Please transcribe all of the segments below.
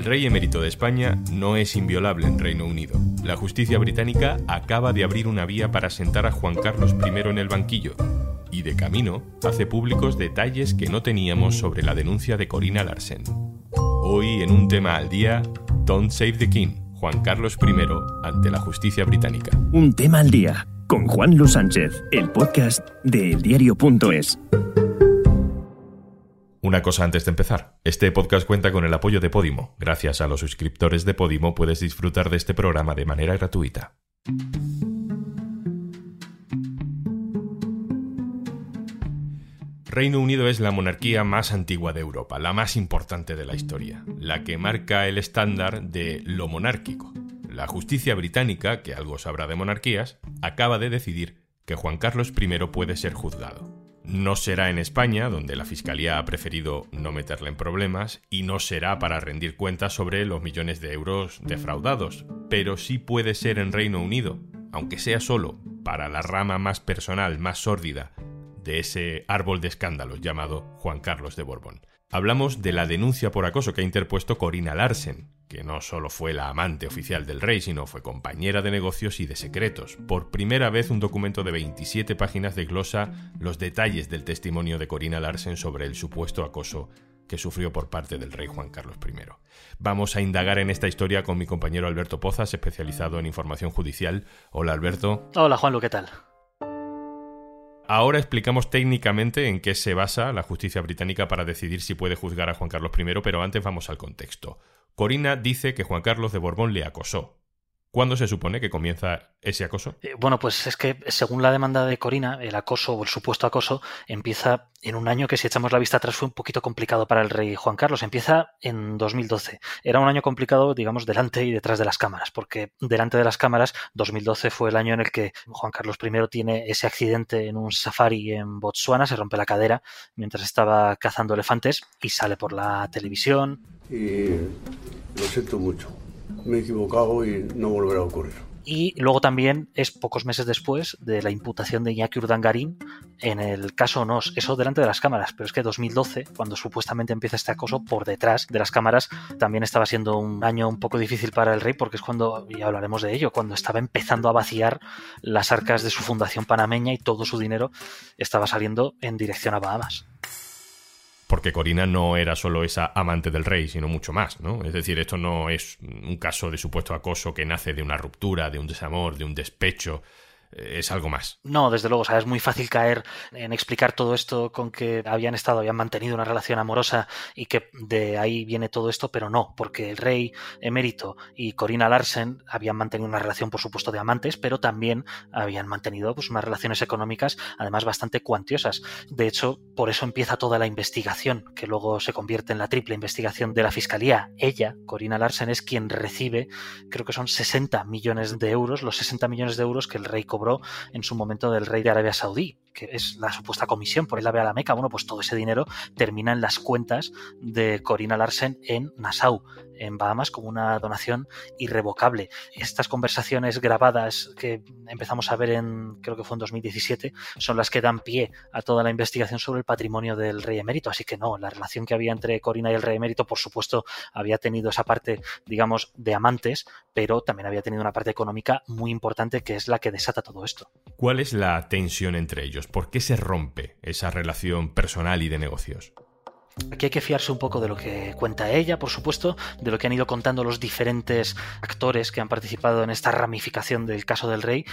El rey emérito de España no es inviolable en Reino Unido. La justicia británica acaba de abrir una vía para sentar a Juan Carlos I en el banquillo. Y de camino hace públicos detalles que no teníamos sobre la denuncia de Corina Larsen. Hoy en un tema al día, Don't Save the King, Juan Carlos I ante la justicia británica. Un tema al día con Juan Luis Sánchez, el podcast de eldiario.es. Una cosa antes de empezar. Este podcast cuenta con el apoyo de Podimo. Gracias a los suscriptores de Podimo puedes disfrutar de este programa de manera gratuita. Reino Unido es la monarquía más antigua de Europa, la más importante de la historia, la que marca el estándar de lo monárquico. La justicia británica, que algo sabrá de monarquías, acaba de decidir que Juan Carlos I puede ser juzgado. No será en España, donde la Fiscalía ha preferido no meterle en problemas, y no será para rendir cuentas sobre los millones de euros defraudados, pero sí puede ser en Reino Unido, aunque sea solo para la rama más personal, más sórdida, de ese árbol de escándalos llamado Juan Carlos de Borbón. Hablamos de la denuncia por acoso que ha interpuesto Corina Larsen, que no solo fue la amante oficial del rey, sino fue compañera de negocios y de secretos. Por primera vez un documento de 27 páginas desglosa los detalles del testimonio de Corina Larsen sobre el supuesto acoso que sufrió por parte del rey Juan Carlos I. Vamos a indagar en esta historia con mi compañero Alberto Pozas, especializado en información judicial. Hola Alberto. Hola Juan, ¿qué tal? Ahora explicamos técnicamente en qué se basa la justicia británica para decidir si puede juzgar a Juan Carlos I, pero antes vamos al contexto. Corina dice que Juan Carlos de Borbón le acosó, ¿Cuándo se supone que comienza ese acoso? Eh, bueno, pues es que según la demanda de Corina, el acoso o el supuesto acoso empieza en un año que si echamos la vista atrás fue un poquito complicado para el rey Juan Carlos. Empieza en 2012. Era un año complicado, digamos, delante y detrás de las cámaras, porque delante de las cámaras 2012 fue el año en el que Juan Carlos I tiene ese accidente en un safari en Botsuana, se rompe la cadera mientras estaba cazando elefantes y sale por la televisión. Y lo siento mucho me he equivocado y no volverá a ocurrir. Y luego también es pocos meses después de la imputación de Iñaki Urdangarín en el caso NOS, eso delante de las cámaras, pero es que 2012, cuando supuestamente empieza este acoso por detrás de las cámaras, también estaba siendo un año un poco difícil para el rey porque es cuando, y hablaremos de ello, cuando estaba empezando a vaciar las arcas de su fundación panameña y todo su dinero estaba saliendo en dirección a Bahamas porque Corina no era solo esa amante del rey, sino mucho más, ¿no? Es decir, esto no es un caso de supuesto acoso que nace de una ruptura, de un desamor, de un despecho, es algo más. No, desde luego, o sea, es muy fácil caer en explicar todo esto con que habían estado, habían mantenido una relación amorosa y que de ahí viene todo esto, pero no, porque el rey emérito y Corina Larsen habían mantenido una relación, por supuesto, de amantes, pero también habían mantenido pues, unas relaciones económicas, además bastante cuantiosas. De hecho, por eso empieza toda la investigación, que luego se convierte en la triple investigación de la fiscalía. Ella, Corina Larsen, es quien recibe, creo que son 60 millones de euros, los 60 millones de euros que el rey en su momento del rey de Arabia Saudí, que es la supuesta comisión por ir a la Meca. Bueno, pues todo ese dinero termina en las cuentas de Corina Larsen en Nassau, en Bahamas, como una donación irrevocable. Estas conversaciones grabadas que empezamos a ver en, creo que fue en 2017, son las que dan pie a toda la investigación sobre el patrimonio del rey emérito. Así que no, la relación que había entre Corina y el rey emérito, por supuesto, había tenido esa parte, digamos, de amantes, pero también había tenido una parte económica muy importante que es la que desata todo esto. ¿Cuál es la tensión entre ellos? ¿Por qué se rompe esa relación personal y de negocios? Aquí hay que fiarse un poco de lo que cuenta ella, por supuesto, de lo que han ido contando los diferentes actores que han participado en esta ramificación del caso del rey,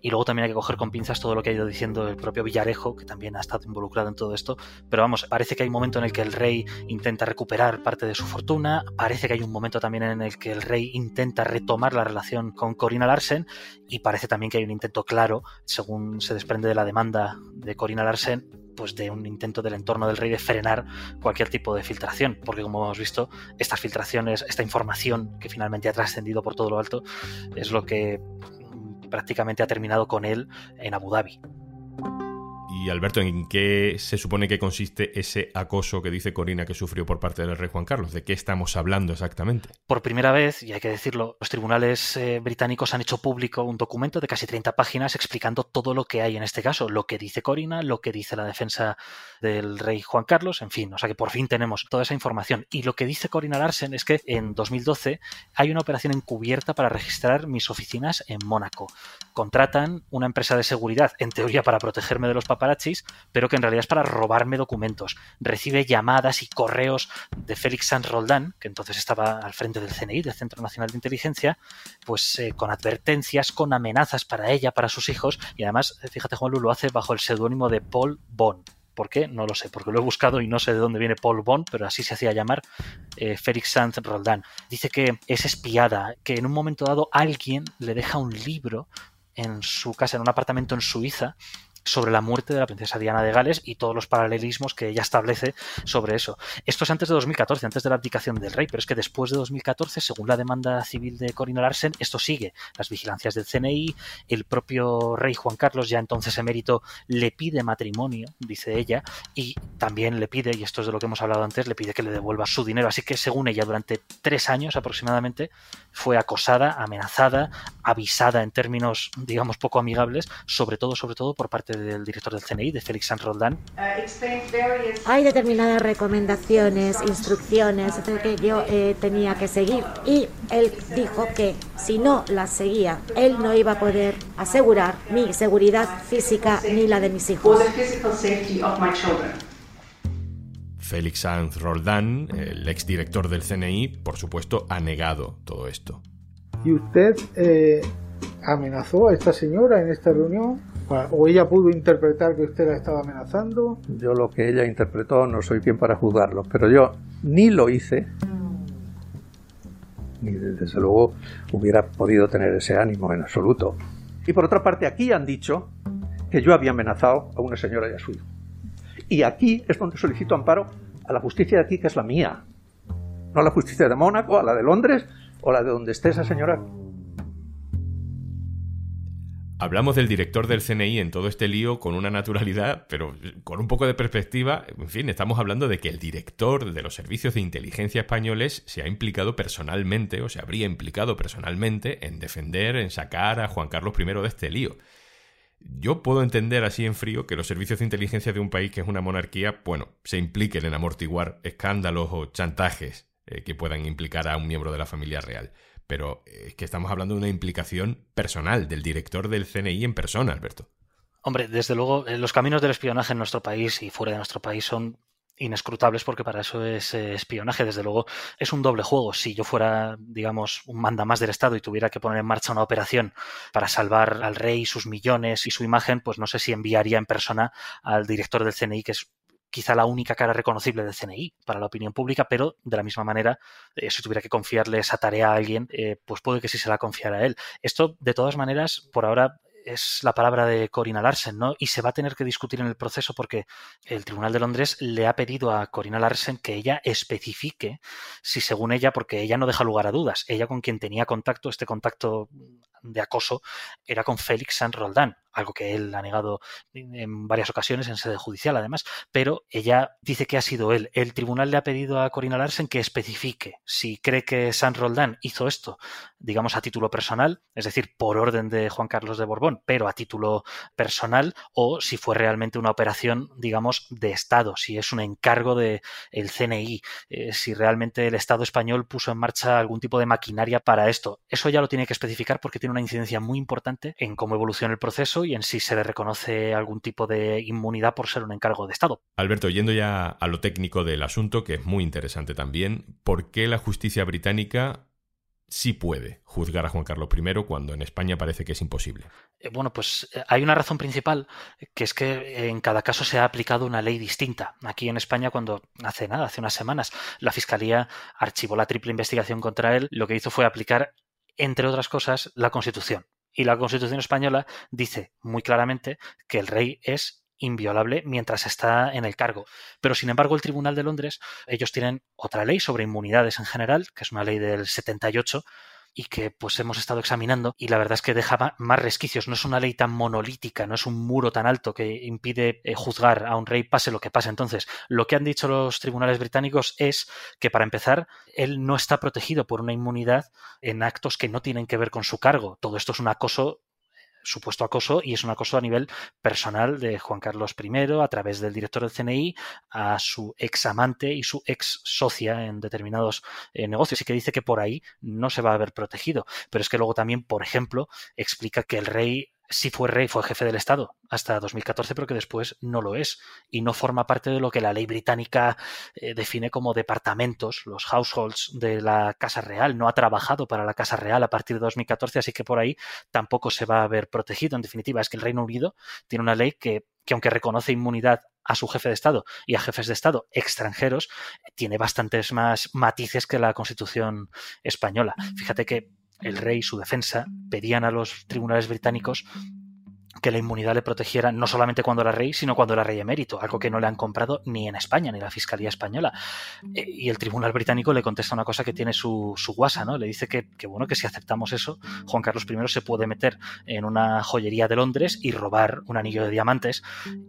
y luego también hay que coger con pinzas todo lo que ha ido diciendo el propio Villarejo, que también ha estado involucrado en todo esto. Pero vamos, parece que hay un momento en el que el rey intenta recuperar parte de su fortuna, parece que hay un momento también en el que el rey intenta retomar la relación con Corina Larsen, y parece también que hay un intento claro, según se desprende de la demanda de Corina Larsen, pues de un intento del entorno del rey de frenar cualquier tipo de filtración, porque como hemos visto, estas filtraciones, esta información que finalmente ha trascendido por todo lo alto, es lo que prácticamente ha terminado con él en Abu Dhabi. Y Alberto, ¿en qué se supone que consiste ese acoso que dice Corina que sufrió por parte del rey Juan Carlos? ¿De qué estamos hablando exactamente? Por primera vez, y hay que decirlo, los tribunales eh, británicos han hecho público un documento de casi 30 páginas explicando todo lo que hay en este caso, lo que dice Corina, lo que dice la defensa del rey Juan Carlos, en fin, o sea que por fin tenemos toda esa información. Y lo que dice Corina Larsen es que en 2012 hay una operación encubierta para registrar mis oficinas en Mónaco. Contratan una empresa de seguridad, en teoría para protegerme de los pero que en realidad es para robarme documentos. Recibe llamadas y correos de Félix Sanz Roldán, que entonces estaba al frente del CNI, del Centro Nacional de Inteligencia, pues eh, con advertencias, con amenazas para ella, para sus hijos, y además, fíjate Juan lo hace bajo el seudónimo de Paul Bond. ¿Por qué? No lo sé, porque lo he buscado y no sé de dónde viene Paul Bond, pero así se hacía llamar eh, Félix Sanz Roldán. Dice que es espiada, que en un momento dado alguien le deja un libro en su casa, en un apartamento en Suiza, sobre la muerte de la princesa Diana de Gales y todos los paralelismos que ella establece sobre eso. Esto es antes de 2014, antes de la abdicación del rey, pero es que después de 2014, según la demanda civil de Corina Larsen, esto sigue. Las vigilancias del CNI, el propio rey Juan Carlos, ya entonces emérito, le pide matrimonio, dice ella, y también le pide, y esto es de lo que hemos hablado antes, le pide que le devuelva su dinero. Así que según ella, durante tres años aproximadamente, fue acosada, amenazada, avisada en términos, digamos, poco amigables, sobre todo, sobre todo por parte del director del CNI, de Félix San Roldán. Hay determinadas recomendaciones, instrucciones que yo eh, tenía que seguir y él dijo que si no las seguía, él no iba a poder asegurar mi seguridad física ni la de mis hijos. Félix Sanz Roldán, el exdirector del CNI, por supuesto, ha negado todo esto. ¿Y usted eh, amenazó a esta señora en esta reunión? ¿O ella pudo interpretar que usted la estaba amenazando? Yo lo que ella interpretó no soy quien para juzgarlo, pero yo ni lo hice, ni desde luego hubiera podido tener ese ánimo en absoluto. Y por otra parte, aquí han dicho que yo había amenazado a una señora y a su hijo. Y aquí es donde solicito amparo a la justicia de aquí, que es la mía. No a la justicia de Mónaco, a la de Londres o a la de donde esté esa señora Hablamos del director del CNI en todo este lío con una naturalidad, pero con un poco de perspectiva. En fin, estamos hablando de que el director de los servicios de inteligencia españoles se ha implicado personalmente, o se habría implicado personalmente, en defender, en sacar a Juan Carlos I de este lío. Yo puedo entender así en frío que los servicios de inteligencia de un país que es una monarquía, bueno, se impliquen en amortiguar escándalos o chantajes eh, que puedan implicar a un miembro de la familia real pero es que estamos hablando de una implicación personal del director del CNI en persona, Alberto. Hombre, desde luego, eh, los caminos del espionaje en nuestro país y fuera de nuestro país son inescrutables porque para eso es eh, espionaje. Desde luego, es un doble juego. Si yo fuera, digamos, un manda más del Estado y tuviera que poner en marcha una operación para salvar al rey, sus millones y su imagen, pues no sé si enviaría en persona al director del CNI, que es quizá la única cara reconocible del CNI para la opinión pública, pero de la misma manera, eh, si tuviera que confiarle esa tarea a alguien, eh, pues puede que sí se la confiara a él. Esto, de todas maneras, por ahora es la palabra de Corina Larsen, ¿no? Y se va a tener que discutir en el proceso porque el Tribunal de Londres le ha pedido a Corina Larsen que ella especifique si según ella, porque ella no deja lugar a dudas, ella con quien tenía contacto, este contacto de acoso, era con Félix San Roldán, algo que él ha negado en varias ocasiones en sede judicial, además, pero ella dice que ha sido él. El tribunal le ha pedido a Corina Larsen que especifique si cree que San Roldán hizo esto, digamos, a título personal, es decir, por orden de Juan Carlos de Borbón, pero a título personal, o si fue realmente una operación, digamos, de Estado, si es un encargo del el CNI, eh, si realmente el Estado español puso en marcha algún tipo de maquinaria para esto. Eso ya lo tiene que especificar porque tiene una incidencia muy importante en cómo evoluciona el proceso y en si se le reconoce algún tipo de inmunidad por ser un encargo de Estado. Alberto, yendo ya a lo técnico del asunto, que es muy interesante también, ¿por qué la justicia británica sí puede juzgar a Juan Carlos I cuando en España parece que es imposible? Eh, bueno, pues eh, hay una razón principal, que es que en cada caso se ha aplicado una ley distinta. Aquí en España, cuando hace nada, hace unas semanas, la Fiscalía archivó la triple investigación contra él, lo que hizo fue aplicar entre otras cosas, la Constitución. Y la Constitución española dice muy claramente que el rey es inviolable mientras está en el cargo. Pero sin embargo, el Tribunal de Londres, ellos tienen otra ley sobre inmunidades en general, que es una ley del 78, y que pues hemos estado examinando y la verdad es que deja más resquicios. No es una ley tan monolítica, no es un muro tan alto que impide eh, juzgar a un rey pase lo que pase. Entonces, lo que han dicho los tribunales británicos es que para empezar, él no está protegido por una inmunidad en actos que no tienen que ver con su cargo. Todo esto es un acoso supuesto acoso y es un acoso a nivel personal de Juan Carlos I a través del director del CNI a su ex amante y su ex socia en determinados eh, negocios y que dice que por ahí no se va a ver protegido. Pero es que luego también, por ejemplo, explica que el rey sí fue rey, fue jefe del Estado hasta 2014, pero que después no lo es y no forma parte de lo que la ley británica eh, define como departamentos, los households de la Casa Real. No ha trabajado para la Casa Real a partir de 2014, así que por ahí tampoco se va a ver protegido. En definitiva, es que el Reino Unido tiene una ley que, que aunque reconoce inmunidad a su jefe de Estado y a jefes de Estado extranjeros, tiene bastantes más matices que la Constitución española. Fíjate que el rey y su defensa pedían a los tribunales británicos que la inmunidad le protegiera no solamente cuando era rey, sino cuando era rey emérito, algo que no le han comprado ni en España, ni la Fiscalía Española. Eh, y el Tribunal Británico le contesta una cosa que tiene su, su guasa, ¿no? Le dice que, bueno, que si aceptamos eso, Juan Carlos I se puede meter en una joyería de Londres y robar un anillo de diamantes.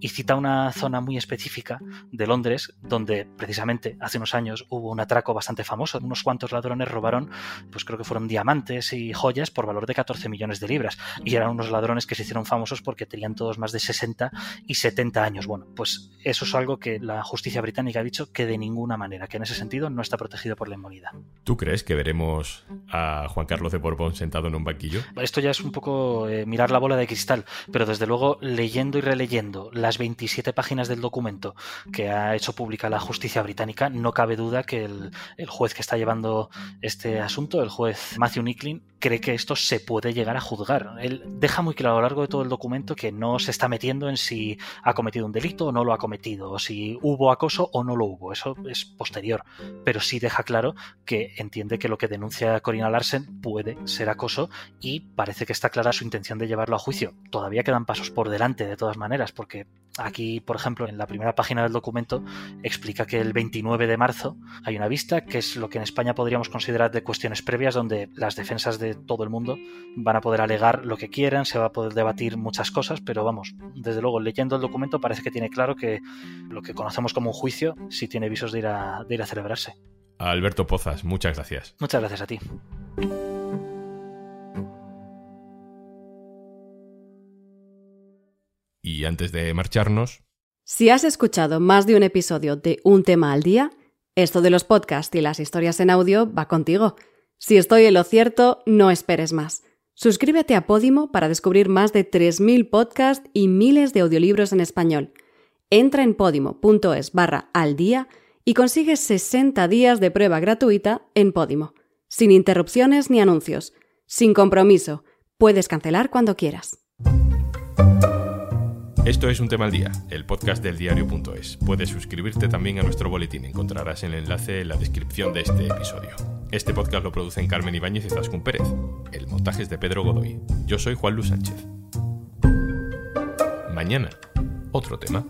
Y cita una zona muy específica de Londres, donde precisamente hace unos años hubo un atraco bastante famoso. Unos cuantos ladrones robaron, pues creo que fueron diamantes y joyas por valor de 14 millones de libras. Y eran unos ladrones que se hicieron famosos porque tenían todos más de 60 y 70 años. Bueno, pues eso es algo que la justicia británica ha dicho que de ninguna manera, que en ese sentido no está protegido por la inmunidad. ¿Tú crees que veremos a Juan Carlos de Borbón sentado en un banquillo? Esto ya es un poco eh, mirar la bola de cristal, pero desde luego leyendo y releyendo las 27 páginas del documento que ha hecho pública la justicia británica, no cabe duda que el, el juez que está llevando este asunto, el juez Matthew Nicklin, cree que esto se puede llegar a juzgar. Él deja muy claro a lo largo de todo el documento que no se está metiendo en si ha cometido un delito o no lo ha cometido, o si hubo acoso o no lo hubo. Eso es posterior. Pero sí deja claro que entiende que lo que denuncia Corina Larsen puede ser acoso y parece que está clara su intención de llevarlo a juicio. Todavía quedan pasos por delante, de todas maneras, porque Aquí, por ejemplo, en la primera página del documento explica que el 29 de marzo hay una vista, que es lo que en España podríamos considerar de cuestiones previas, donde las defensas de todo el mundo van a poder alegar lo que quieran, se va a poder debatir muchas cosas, pero vamos, desde luego, leyendo el documento parece que tiene claro que lo que conocemos como un juicio sí tiene visos de ir a, de ir a celebrarse. Alberto Pozas, muchas gracias. Muchas gracias a ti. Y antes de marcharnos... Si has escuchado más de un episodio de Un tema al día, esto de los podcasts y las historias en audio va contigo. Si estoy en lo cierto, no esperes más. Suscríbete a Podimo para descubrir más de 3.000 podcasts y miles de audiolibros en español. Entra en podimo.es barra al día y consigues 60 días de prueba gratuita en Podimo, sin interrupciones ni anuncios, sin compromiso. Puedes cancelar cuando quieras. Esto es Un Tema al Día, el podcast del diario.es. Puedes suscribirte también a nuestro boletín, encontrarás el enlace en la descripción de este episodio. Este podcast lo producen Carmen Ibáñez y Zascun Pérez. El montaje es de Pedro Godoy. Yo soy Juan Luis Sánchez. Mañana, otro tema.